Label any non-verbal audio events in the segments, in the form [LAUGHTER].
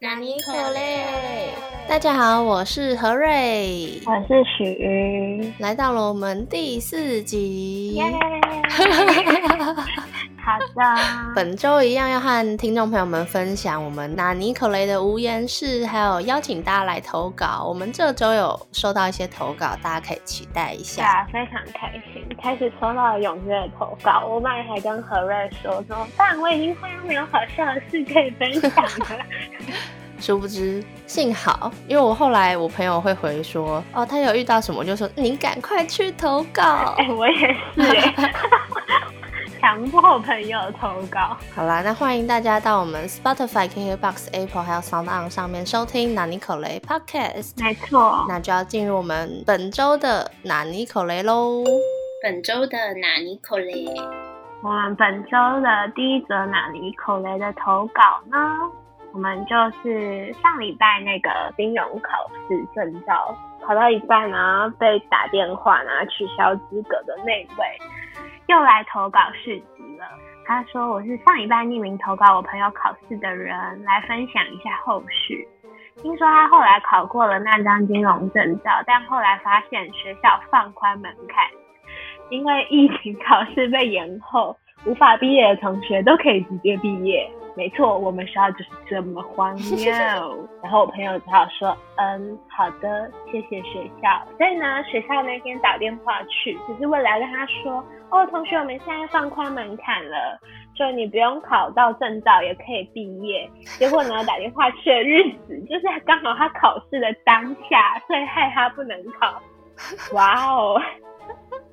纳尼可嘞！大家好，我是何瑞，我是许瑜，来到了我们第四集。[LAUGHS] 好的，[LAUGHS] 本周一样要和听众朋友们分享我们纳尼可雷的无言事，还有邀请大家来投稿。我们这周有收到一些投稿，大家可以期待一下。对啊，非常开心，开始收到了踊跃的投稿。我本来还跟何瑞说说，但我已经快要没有好笑的事可以分享了。[LAUGHS] [LAUGHS] 殊不知，幸好，因为我后来我朋友会回说，哦，他有遇到什么，就说你赶快去投稿。哎，我也是。强迫朋友投稿。好啦，那欢迎大家到我们 Spotify、KKBox、Apple 还有 Sound On 上面收听纳尼口雷 Podcast。没错，那就要进入我们本周的纳尼口雷喽。本周的纳尼口雷，我们本周的第一则纳尼口雷的投稿呢，我们就是上礼拜那个金融考试证照考到一半呢，被打电话呢取消资格的那位。又来投稿市集了。他说：“我是上一班匿名投稿我朋友考试的人，来分享一下后续。听说他后来考过了那张金融证照，但后来发现学校放宽门槛，因为疫情考试被延后，无法毕业的同学都可以直接毕业。”没错，我们学校就是这么荒谬。[LAUGHS] 然后我朋友只好说，嗯，好的，谢谢学校。所以呢，学校那天打电话去，只是为了跟他说，哦，同学，我们现在放宽门槛了，就你不用考到证照也可以毕业。结果呢，打电话去的日子就是刚好他考试的当下，所以害他不能考。哇哦！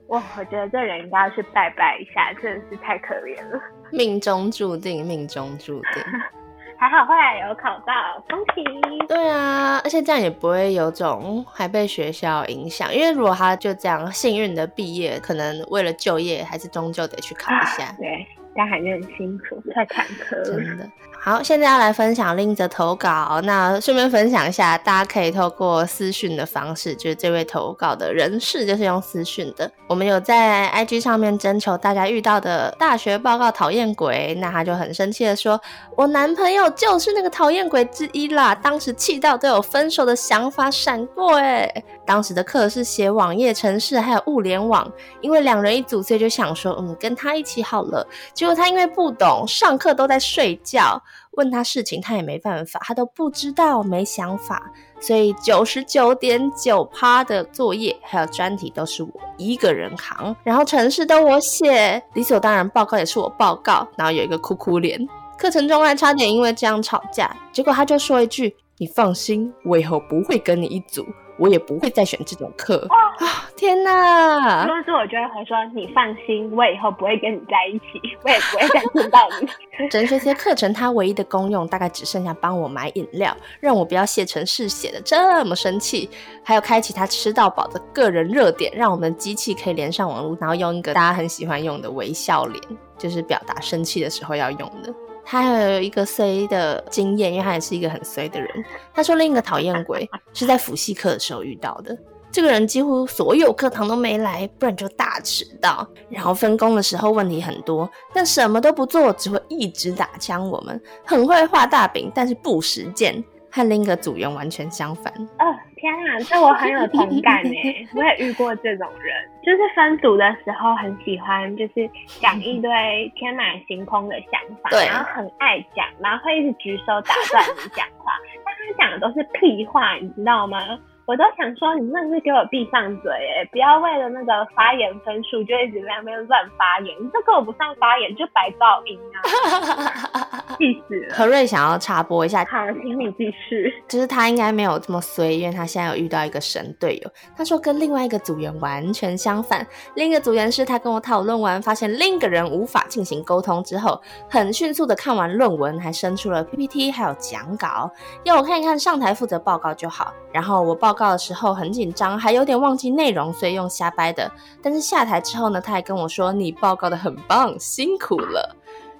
哇，我觉得这人应该要去拜拜一下，真的是太可怜了。命中注定，命中注定。[LAUGHS] 还好后来有考到，恭喜！对啊，而且这样也不会有种还被学校影响，因为如果他就这样幸运的毕业，可能为了就业，还是终究得去考一下。对。但还是很辛苦，太坎坷了。真的好，现在要来分享另一则投稿。那顺便分享一下，大家可以透过私讯的方式，就是这位投稿的人士就是用私讯的。我们有在 IG 上面征求大家遇到的大学报告讨厌鬼，那他就很生气的说：“我男朋友就是那个讨厌鬼之一啦！当时气到都有分手的想法闪过。”哎，当时的课是写网页程式还有物联网，因为两人一组，所以就想说，嗯，跟他一起好了。结果他因为不懂，上课都在睡觉，问他事情他也没办法，他都不知道，没想法，所以九十九点九趴的作业还有专题都是我一个人扛，然后城市都我写，理所当然报告也是我报告，然后有一个哭哭脸，课程中还差点因为这样吵架，结果他就说一句：“你放心，我以后不会跟你一组。”我也不会再选这种课啊！天哪！如果是我，就会说你放心，我以后不会跟你在一起，我也不会再见到你。[LAUGHS] 整学些课程，它唯一的功用大概只剩下帮我买饮料，让我不要写成是写的这么生气，还有开启他吃到饱的个人热点，让我们机器可以连上网络，然后用一个大家很喜欢用的微笑脸，就是表达生气的时候要用的。他还有一个 C 的经验，因为他也是一个很 C 的人。他说另一个讨厌鬼是在辅系课的时候遇到的。这个人几乎所有课堂都没来，不然就大迟到。然后分工的时候问题很多，但什么都不做，只会一直打枪我们。很会画大饼，但是不实践。和另一个组员完全相反。哦，天啊，这我很有同感呢。[LAUGHS] 我也遇过这种人，就是分组的时候很喜欢，就是讲一堆 [LAUGHS] 天马行空的想法，然后很爱讲，然后会一直举手打断你讲话，[LAUGHS] 但他讲的都是屁话，你知道吗？我都想说，你真的是给我闭上嘴哎！不要为了那个发言分数就一直在那边乱发言，你这跟我不上发言就白噪音啊！气死了！何瑞想要插播一下，好，请你继续。就是他应该没有这么衰，因为他现在有遇到一个神队友。他说跟另外一个组员完全相反，另一个组员是他跟我讨论完，发现另一个人无法进行沟通之后，很迅速的看完论文，还生出了 PPT，还有讲稿，要我看一看上台负责报告就好。然后我报。告的时候很紧张，还有点忘记内容，所以用瞎掰的。但是下台之后呢，他还跟我说：“你报告的很棒，辛苦了。”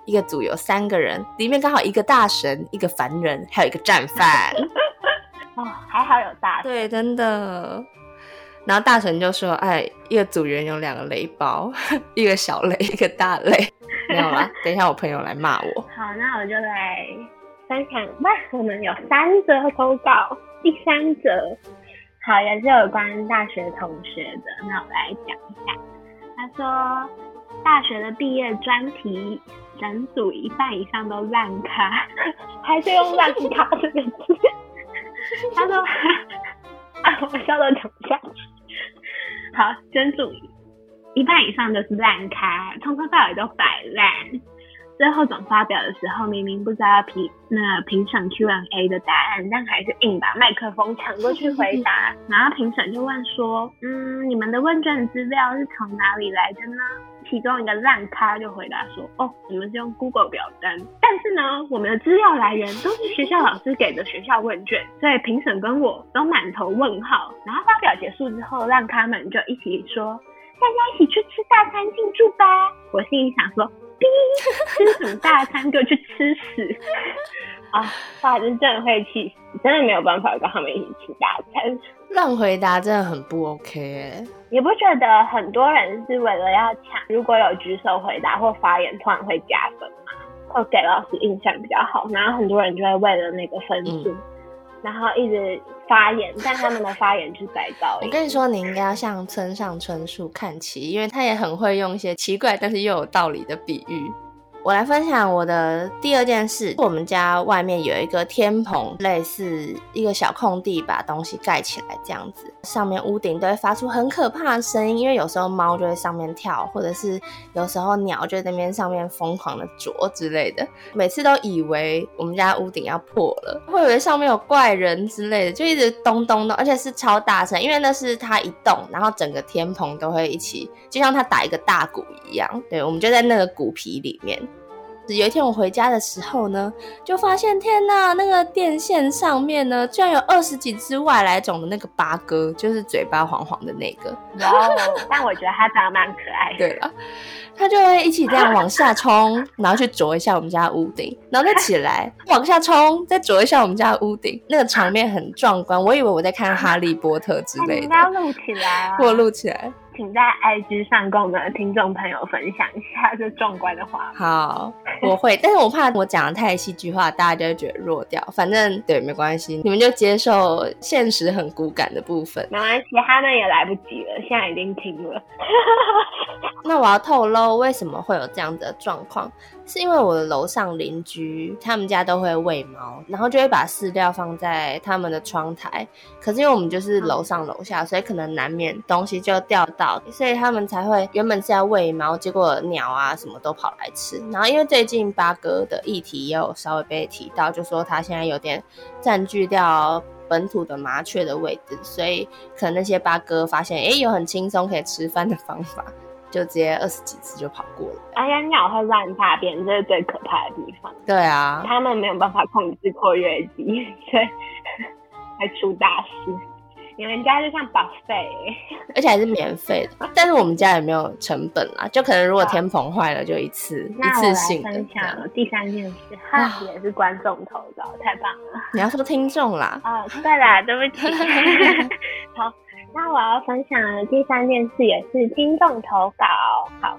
一个组有三个人，里面刚好一个大神，一个凡人，还有一个战犯。[LAUGHS] 哦，还好有大神。对，真的。然后大神就说：“哎，一个组员有两个雷包，[LAUGHS] 一个小雷，一个大雷。[LAUGHS] ”没有啦，等一下我朋友来骂我。好，那我就来分享哇，我们有三则投稿，第三则好也是有关大学同学的，那我来讲一下。他说，大学的毕业专题整组一半以上都烂咖，[LAUGHS] 还是用烂咖这个字。他说，[LAUGHS] 啊，我笑到讲不下去。好，整组一半以上都是烂咖，从头到尾都摆烂。最后总发表的时候，明明不知道评那评审 Q&A 的答案，但还是硬把麦克风抢过去回答。然后评审就问说：“嗯，你们的问卷资料是从哪里来的呢？”其中一个烂咖就回答说：“哦，我们是用 Google 表单，但是呢，我们的资料来源都是学校老师给的学校问卷，所以评审跟我都满头问号。”然后发表结束之后，烂咖们就一起说：“大家一起去吃大餐庆祝吧！”我心里想说。[LAUGHS] 吃什么大餐就去吃屎啊！哇，真的会气死，真的没有办法跟他们一起吃大餐。乱回答真的很不 OK 哎！你不觉得很多人是为了要抢，如果有举手回答或发言，突然会加分吗？会给老师印象比较好，然后很多人就会为了那个分数。然后一直发言，但他们的发言是改造。[LAUGHS] 我跟你说，你应该要向村上春树看齐，因为他也很会用一些奇怪但是又有道理的比喻。我来分享我的第二件事。我们家外面有一个天棚，类似一个小空地，把东西盖起来这样子。上面屋顶都会发出很可怕的声音，因为有时候猫就会上面跳，或者是有时候鸟就在那边上面疯狂的啄之类的。每次都以为我们家屋顶要破了，会以为上面有怪人之类的，就一直咚咚咚，而且是超大声，因为那是它一动，然后整个天棚都会一起，就像它打一个大鼓一样。对，我们就在那个鼓皮里面。有一天我回家的时候呢，就发现天呐，那个电线上面呢，居然有二十几只外来种的那个八哥，就是嘴巴黄黄的那个。哇！但我觉得它长得蛮可爱的。对了，它就会一起这样往下冲，然后去啄一下我们家屋顶，然后再起来 [LAUGHS] 往下冲，再啄一下我们家屋顶。那个场面很壮观，我以为我在看《哈利波特》之类的。应该要录起来。[LAUGHS] 我录起来。请在 IG 上跟我们的听众朋友分享一下这壮观的画面。好，我会，[LAUGHS] 但是我怕我讲的太戏剧化，大家就会觉得弱掉。反正对，没关系，你们就接受现实很骨感的部分。没关系，他们也来不及了，现在已经停了。[LAUGHS] 那我要透露为什么会有这样的状况。是因为我的楼上邻居他们家都会喂猫，然后就会把饲料放在他们的窗台。可是因为我们就是楼上楼下，所以可能难免东西就掉到，所以他们才会原本是要喂猫，结果鸟啊什么都跑来吃。然后因为最近八哥的议题也有稍微被提到，就说他现在有点占据掉本土的麻雀的位置，所以可能那些八哥发现，哎，有很轻松可以吃饭的方法。就直接二十几次就跑过了。哎呀，鸟会乱大便，这是最可怕的地方。对啊，他们没有办法控制括约肌，所以 [LAUGHS] 会出大事。你们家就像保费，而且还是免费的。但是我们家也没有成本啦，就可能如果天棚坏了，就一次一次性的。分享第三件事，哈，也是观众投稿，太棒了。你要说听众啦？哦，对啦，对不起。[LAUGHS] 好。那我要分享的第三件事也是听众投稿，好，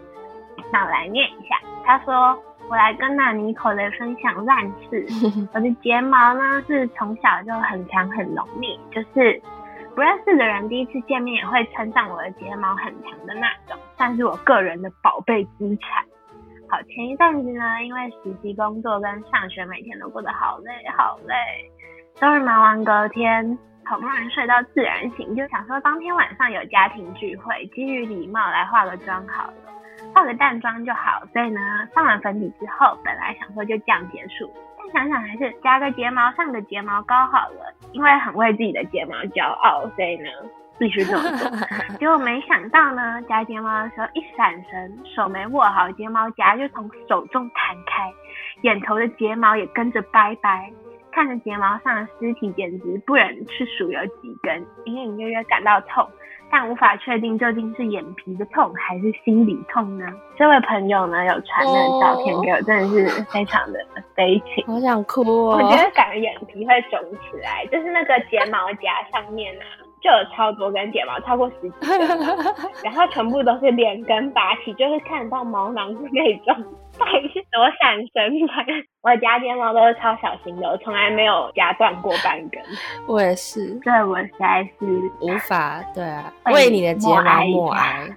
那我来念一下。他说：“我来跟那尼口雷分享烂事。[LAUGHS] 我的睫毛呢是从小就很强很浓密，就是不认识的人第一次见面也会称赞我的睫毛很长的那种，算是我个人的宝贝资产。好，前一阵子呢，因为实习工作跟上学，每天都过得好累好累，终于忙完隔天。”好不容易睡到自然醒，就想说当天晚上有家庭聚会，基于礼貌来化个妆好了，化个淡妆就好。所以呢，上完粉底之后，本来想说就这样结束，想想还是加个睫毛上个睫毛膏好了，因为很为自己的睫毛骄傲，所以呢 [LAUGHS] 必须这么做。结果没想到呢，夹睫毛的时候一闪神，手没握好睫毛夹就从手中弹开，眼头的睫毛也跟着拜拜。看着睫毛上的尸体，简直不忍去数有几根，隐隐约约感到痛，但无法确定究竟是眼皮的痛还是心里痛呢？这位朋友呢，有传那照片给我，真的是非常的悲情，好想哭哦！我觉得感觉眼皮会肿起来，就是那个睫毛夹上面啊，就有超多根睫毛，超过十几根，[LAUGHS] 然后全部都是连根拔起，就是看得到毛囊的那种。到底是多闪神吧？我夹睫毛都是超小心的，我从来没有夹断过半根。我也是，对我实在是无法对啊，为为你的睫毛默默哀哀，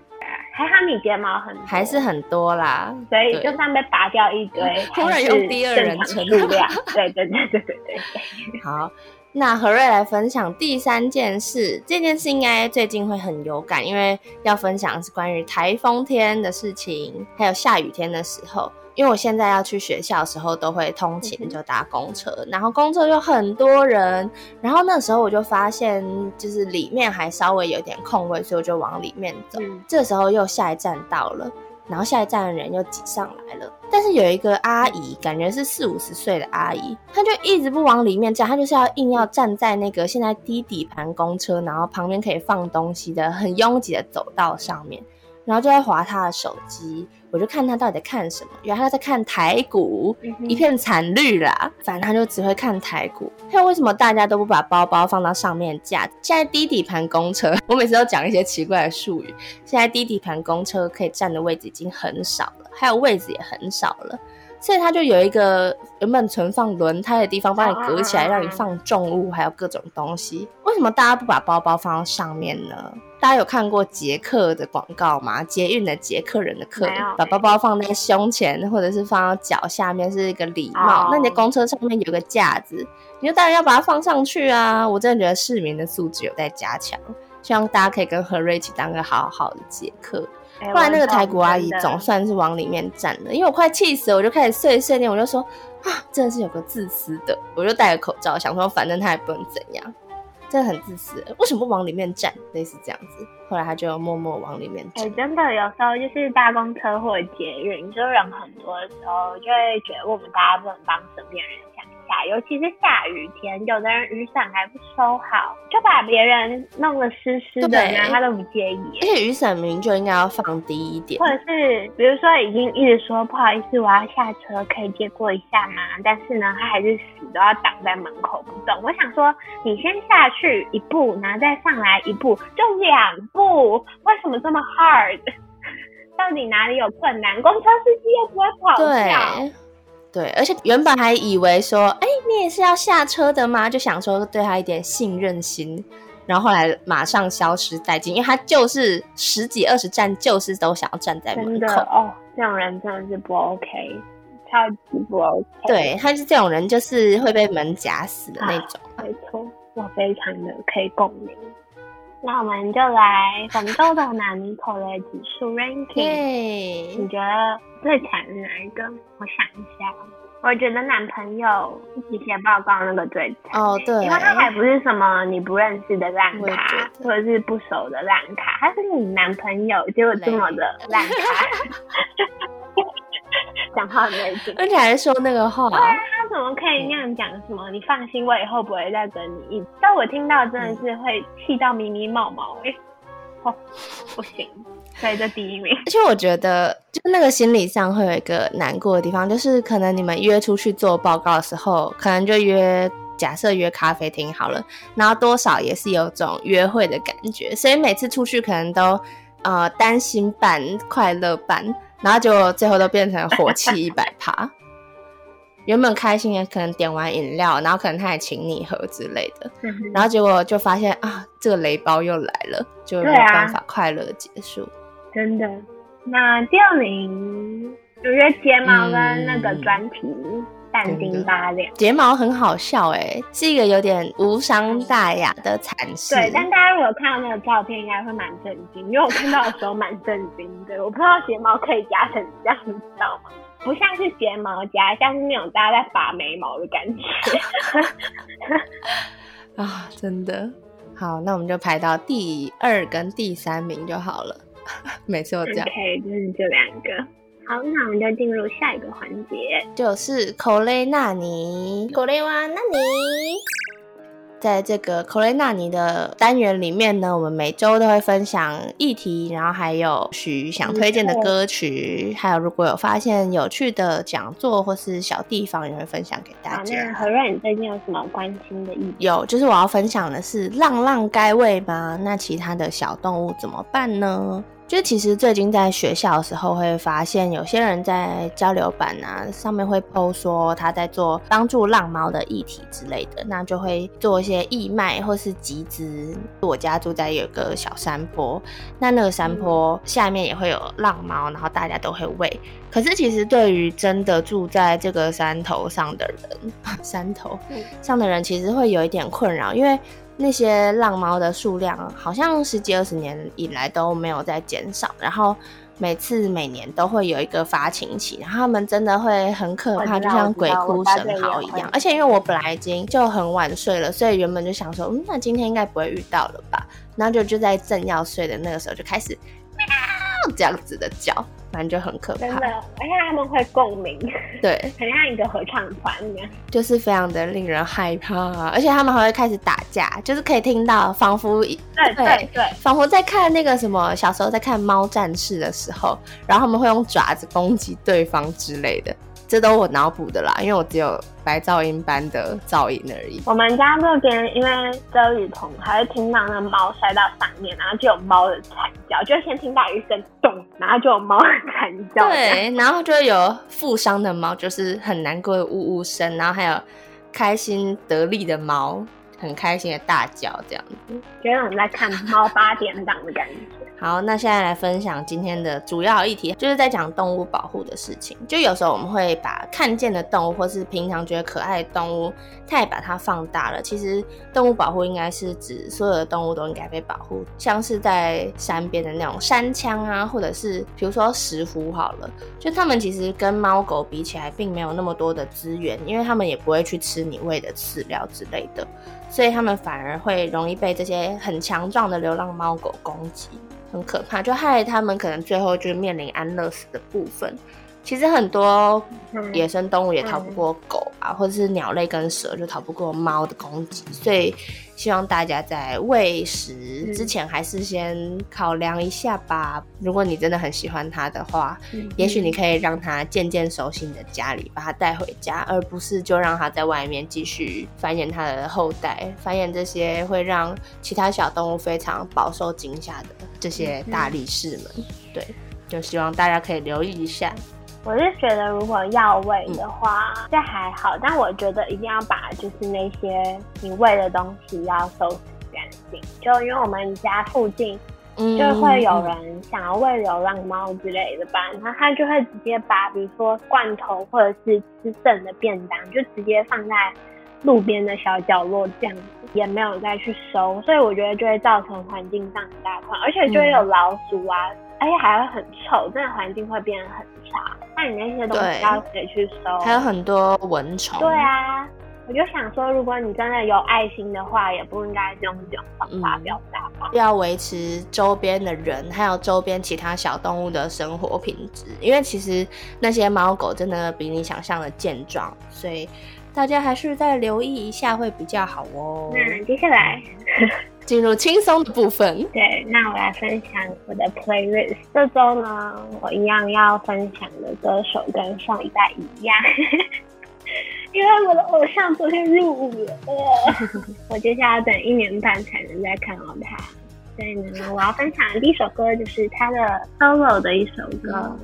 还好你睫毛很还是很多啦。所以就算被拔掉一堆，[LAUGHS] 突然用第二人称量。对对对对对对。好，那何瑞来分享第三件事，这件事应该最近会很有感，因为要分享是关于台风天的事情，还有下雨天的时候。因为我现在要去学校的时候，都会通勤，就搭公车，然后公车有很多人，然后那时候我就发现，就是里面还稍微有点空位，所以我就往里面走。嗯这时候又下一站到了，然后下一站的人又挤上来了。但是有一个阿姨，感觉是四五十岁的阿姨，她就一直不往里面站，她就是要硬要站在那个现在低底盘公车，然后旁边可以放东西的很拥挤的走道上面，然后就在划他的手机。我就看他到底在看什么，原来他在看台股，嗯一片惨绿啦。反正他就只会看台股。还有为什么大家都不把包包放到上面架？现在低底盘公车，[LAUGHS] 我每次都讲一些奇怪的术语。现在低底盘公车可以站的位置已经很少了，还有位置也很少了，所以它就有一个原本存放轮胎的地方，帮你隔起来，让你放重物，还有各种东西。为什么大家不把包包放到上面呢？大家有看过捷克的广告吗？捷运的捷克人的克没有，把包包放在胸前，或者是放到脚下面，是一个礼貌。哦那你的公车上面有个架子，你就当然要把它放上去啊！我真的觉得市民的素质有待加强。希望大家可以跟何瑞一起当个好好的捷克。哎后来那个台国阿姨总算是往里面站了，因为我快气死了，我就开始碎碎念，我就说啊，真的是有个自私的，我就戴着口罩，想说反正他也不能怎样，真的很自私，为什么不往里面站？类似这样子。后来他就默默往里面哎、站。真的有时候就是大公车或者捷运，就人很多的时候，就会觉得我们大家不能帮身边人下，尤其是下雨天，有的人雨伞还不收好，就把别人弄得湿湿的，对然后他都不介意而。且雨伞明明就应该要放低一点或，者是比如说已经一直说不好意思，我要下车，可以借过一下吗？但是呢，他还是死都要挡在门口不动。我想说，你先下去一步，然后再上来一步，就两步，为什么这么 hard？[LAUGHS] 到底哪里有困难？公车司机又不会跑掉。对。而且原本还以为说，哎、你也是要下车的吗？就想说对他一点信任心，然后后来马上消失殆尽，因为他就是十几二十站，就是都想要站在门口。的哦，这种人真的是不 OK，超级不 OK。对，他是这种人，就是会被门夹死的那种。没错，我非常的可以共鸣。那我们就来本周的纳尼口雷指数 ranking。你觉得最惨是哪一个？我想一下，我觉得男朋友一起写报告那个最惨。哦，对，因为他还不是什么你不认识的烂卡或者是不熟的烂卡，他是你男朋友，结果这么的烂卡，[LAUGHS] [LAUGHS] 讲话很没劲。而且还说那个话，对啊，他怎么可以那样讲？什么？你放心，我以后不会再跟你一。但我听到真的是会气到咪咪冒毛哎、[LAUGHS] 哦，不行，所以这第一名。[LAUGHS] 而且我觉得，就那个心理上会有一个难过的地方，就是可能你们约出去做报告的时候，可能就约。假设约咖啡厅好了，然后多少也是有种约会的感觉，所以每次出去可能都呃担心半快乐半，然后结果最后都变成火气一百趴。[LAUGHS] 原本开心也可能点完饮料，然后可能他也请你喝之类的，然后结果就发现啊，这个雷包又来了，就没有办法快乐的结束。真的。那第二名，我觉得睫毛跟那个嗯专题淡丁八两。睫毛很好笑哎、是一个有点无伤大雅的惨事。对，但大家如果看到那个照片，应该会蛮震惊，因为我看到的时候蛮震惊的。我不知道睫毛可以夹成这样，你知道吗？不像是睫毛夹，像是那种大家在拔眉毛的感觉。[LAUGHS] 啊，真的好，那我们就排到第二跟第三名就好了。[LAUGHS] 每次都这样，OK，就是这两个。好，那我们就进入下一个环节。就是口雷纳尼，口雷哇纳尼。在这个口雷纳尼的单元里面呢，我们每周都会分享议题，然后还有许想推荐的歌曲，还有如果有发现有趣的讲座或是小地方，也会分享给大好，那家。何瑞，你最近有什么关心的议题？有，就是我要分享的是浪浪该喂吗？那其他的小动物怎么办呢？就其实最近在学校的时候会发现，有些人在交流版啊上面会 PO 说他在做帮助浪猫的议题之类的，那就会做一些义卖或是集资。我家住在有个小山坡，那那个山坡下面也会有浪猫，然后大家都会喂。可是其实对于真的住在这个山头上的人，[LAUGHS] 山头上的人其实会有一点困扰，因为。那些浪猫的数量好像十几二十年以来都没有在减少，然后每次每年都会有一个发情期，然后他们真的会很可怕，就像鬼哭神嚎一样。而且因为我本来已经就很晚睡了，所以原本就想说，嗯，那今天应该不会遇到了吧？然后就就在正要睡的那个时候就开始喵这样子的叫。反正就很可怕，真的，而且他们会共鸣，对，[LAUGHS] 很像一个合唱团一样，就是非常的令人害怕，而且他们还会开始打架，就是可以听到，仿佛对对对，仿佛在看那个什么小时候在看猫战士的时候，然后他们会用爪子攻击对方之类的。这都我脑补的啦，因为我只有白噪音般的噪音而已。我们家这边因为遮雨棚，还会听到那猫摔到上面，然后就有猫的惨叫，就先听到一声咚，然后就有猫的惨叫。对，然后就会有负伤的猫，就是很难过的呜呜声，然后还有开心得力的猫，很开心的大叫，这样子，觉得我们在看猫八点档的感觉。好，那现在来分享今天的主要议题，就是在讲动物保护的事情。就有时候我们会把看见的动物，或是平常觉得可爱的动物，太把它放大了。其实动物保护应该是指所有的动物都应该被保护，像是在山边的那种山羌啊，或者是比如说石虎好了，就它们其实跟猫狗比起来，并没有那么多的资源，因为它们也不会去吃你喂的饲料之类的，所以它们反而会容易被这些很强壮的流浪猫狗攻击。很可怕，就害他们可能最后就面临安乐死的部分。其实很多野生动物也逃不过狗啊，或者是鸟类跟蛇就逃不过猫的攻击，所以希望大家在喂食之前还是先考量一下吧。如果你真的很喜欢它的话，也许你可以让它渐渐熟悉你的家里，把它带回家，而不是就让它在外面继续繁衍它的后代，繁衍这些会让其他小动物非常饱受惊吓的这些大力士们。对，就希望大家可以留意一下。我是觉得，如果要喂的话，这还好。但我觉得一定要把就是那些你喂的东西要收拾干净。就因为我们家附近就会有人想要喂流浪猫之类的吧，然后他就会直接把比如说罐头或者是吃剩的便当，就直接放在路边的小角落这样子，也没有再去收。所以我觉得就会造成环境上很大困扰，而且就会有老鼠啊。而且还会很臭，真的环境会变得很差。那你那些东西要谁去收？还有很多蚊虫。对啊，我就想说，如果你真的有爱心的话，也不应该用这种方法表达吧。要维持周边的人，还有周边其他小动物的生活品质，因为其实那些猫狗真的比你想象的健壮，所以大家还是再留意一下会比较好哦。那接下来。进入轻松的部分。对，那我来分享我的 playlist。这周呢，我一样要分享的歌手跟上一代一样，[LAUGHS] 因为我的偶像昨天入伍了，[LAUGHS] 我接下来等一年半才能再看到他。所以呢，我要分享的第一首歌就是他的 solo 的一首歌，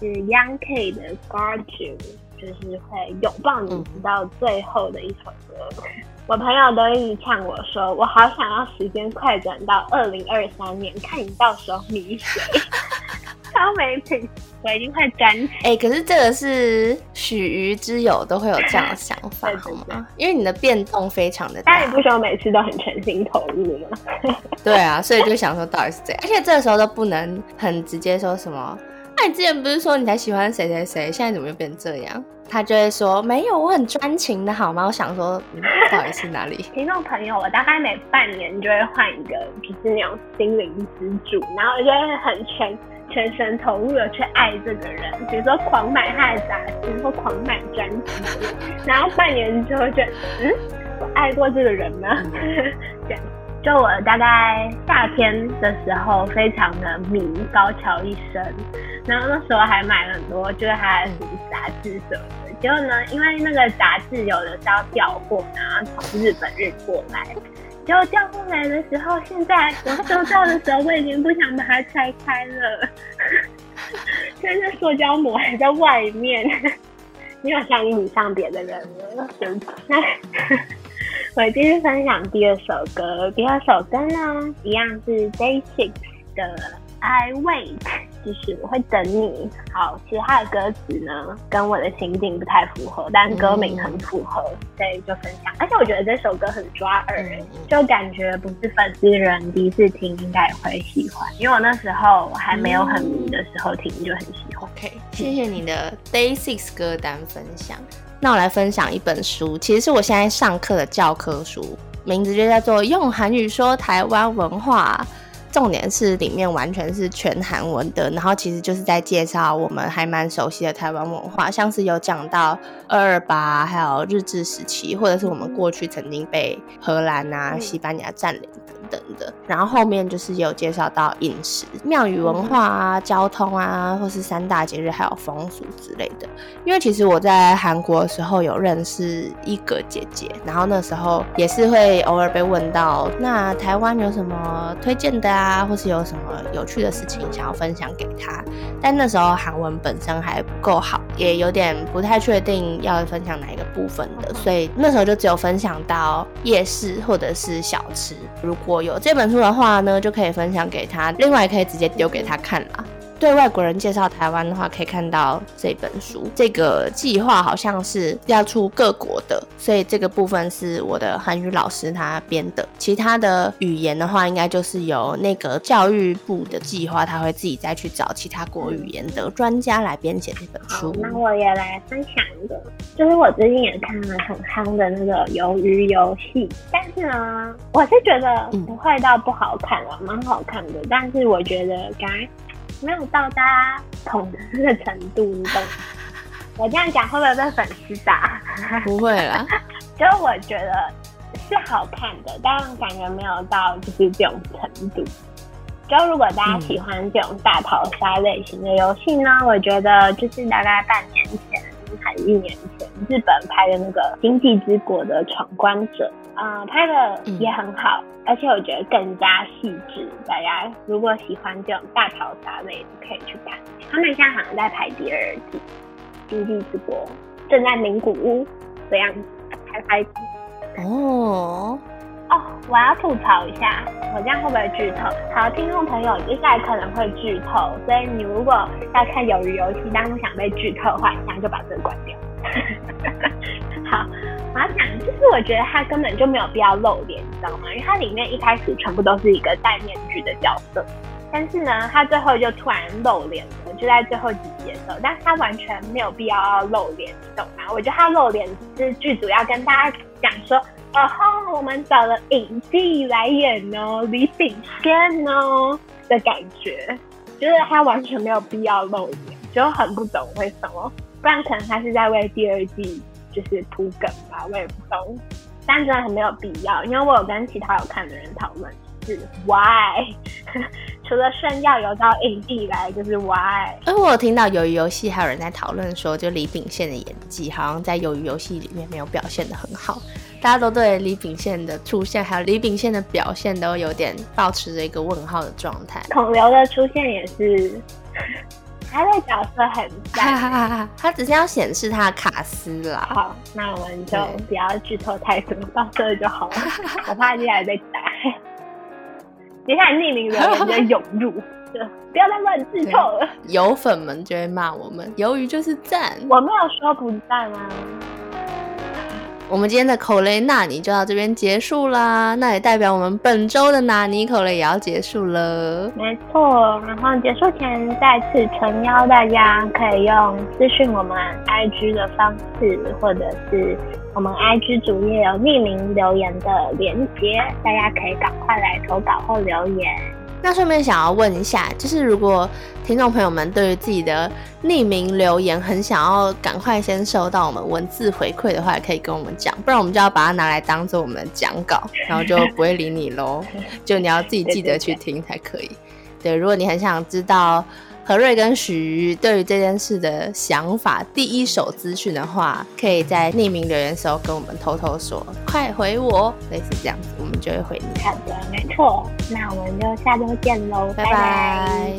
是 Young K 的 Guard You，就是会拥抱你直到最后的一首歌。我朋友都一直呛我说，我好想要时间快转到二零二三年，看你到时候迷谁。[LAUGHS] 超没品，我已经快转。哎，可是这个是许鱼之友都会有这样的想法，[LAUGHS] 好吗？因为你的变动非常的大，但你不需要每次都很全心投入吗？[LAUGHS] 对啊，所以就想说到底是这样，而且这个时候都不能很直接说什么。那你之前不是说你才喜欢谁谁谁，现在怎么又变这样？他就会说没有，我很专情的好吗？我想说，到底是哪里？[LAUGHS] 听众朋友，我大概每半年就会换一个，就是那种心灵支柱，然后就会很全全神投入的去爱这个人，比如说狂买他的杂志或狂买专辑，然后半年之后就，嗯，我爱过这个人吗？[LAUGHS] 这样。就我大概夏天的时候，非常的迷高桥一生，然后那时候还买了很多，就是他的杂志什么的。结果呢，因为那个杂志有的是要调货，然后从日本运过来，结果调过来的时候，现在我收到的时候，我已经不想把它拆开了，现在塑胶膜还在外面，你有像你上别的人吗？那。我继续分享第二首歌，第二首歌呢，一样是 Day Six 的 I Wait。就是我会等你。好，其实他的歌词呢，跟我的心境不太符合，但歌名很符合，所以就分享。而且我觉得这首歌很抓耳，就感觉不是粉丝人第一次听应该也会喜欢。因为我那时候还没有很迷的时候听就很喜欢。OK，谢谢你的 Day Six 歌单分享。那我来分享一本书，其实是我现在上课的教科书，名字就叫做《用韩语说台湾文化》。重点是里面完全是全韩文的，然后其实就是在介绍我们还蛮熟悉的台湾文化，像是有讲到二二八，还有日治时期，或者是我们过去曾经被荷兰啊、西班牙占领。等的，然后后面就是有介绍到饮食、庙宇文化啊、交通啊，或是三大节日还有风俗之类的。因为其实我在韩国的时候有认识一个姐姐，然后那时候也是会偶尔被问到，那台湾有什么推荐的啊，或是有什么有趣的事情想要分享给她。但那时候韩文本身还不够好，也有点不太确定要分享哪一个部分的，所以那时候就只有分享到夜市或者是小吃。如果有这本书的话呢，就可以分享给他，另外可以直接丢给他看了。对外国人介绍台湾的话，可以看到这本书。这个计划好像是要出各国的，所以这个部分是我的韩语老师他编的。其他的语言的话，应该就是由那个教育部的计划，他会自己再去找其他国语言的专家来编写这本书。那我也来分享一个，就是我最近也看了很夯的那个鱿鱼游戏，但是呢，我是觉得不会到不好看了，蛮好看的。但是我觉得该。没有到达捧的的程度，你懂？[LAUGHS] 我这样讲会不会被粉丝打？[LAUGHS] 不会啦，就我觉得是好看的，但感觉没有到就是这种程度。就如果大家喜欢这种大逃杀类型的游戏呢，我觉得就是大概半年前还是一年前，日本拍的那个《经济之国的闯关者》。啊，拍的也很好，而且我觉得更加细致。大家如果喜欢这种大逃杀类的，可以去看。他们现在好像在拍第二季，《经济之国》正在名古屋的样子，拍拍。哦哦，我要吐槽一下，我这样会不会剧透？好，听众朋友，接下来可能会剧透，所以你如果要看鱿鱼游戏，但是想被剧透的话，现在就把这个关掉。[LAUGHS] 好。我要讲，就是我觉得他根本就没有必要露脸，你知道吗？因为他里面一开始全部都是一个戴面具的角色，但是呢，他最后就突然露脸了，就在最后几集的时候，但是他完全没有必要要露脸，你懂吗？我觉得他露脸是剧组要跟大家讲说，哦吼，我们找了影帝来演哦，李炳宪哦的感觉，就是他完全没有必要露脸，就很不懂为什么，不然可能他是在为第二季。就是铺梗吧，我也不懂，但真的很没有必要，因为我有跟其他有看的人讨论，是 why，[LAUGHS] 除了炫耀有到影帝来，就是 why。而我有听到鱿鱼游戏还有人在讨论说，就李秉宪的演技好像在鱿鱼游戏里面没有表现的很好，大家都对李秉宪的出现还有李秉宪的表现都有点保持着一个问号的状态。孔刘的出现也是。[LAUGHS] 他的角色很赞，[LAUGHS] 他只是要显示他的卡斯啦。好，那我们就不要剧透太多，到这就好了。[LAUGHS] 我怕接下来被打，接下来匿名留言就会涌入，不要再乱剧透了。有粉们就会骂我们，鱿鱼就是赞，我没有说不赞啊。我们今天的口雷纳尼就到这边结束啦，那也代表我们本周的纳尼口雷也要结束了。没错，然后结束前再次诚邀大家可以用私讯我们 IG 的方式，或者是我们 IG 主页有匿名留言的连接，大家可以赶快来投稿或留言。那顺便想要问一下，就是如果听众朋友们对于自己的匿名留言很想要赶快先收到我们文字回馈的话，也可以跟我们讲，不然我们就要把它拿来当做我们的讲稿，然后就不会理你喽。[LAUGHS] 就你要自己记得去听才可以。对，如果你很想知道。何瑞跟许对于这件事的想法，第一手资讯的话，可以在匿名留言时候跟我们偷偷说，快回我，类似这样子，我们们就会回你。好的，没错。那我们就下周见喽，拜拜拜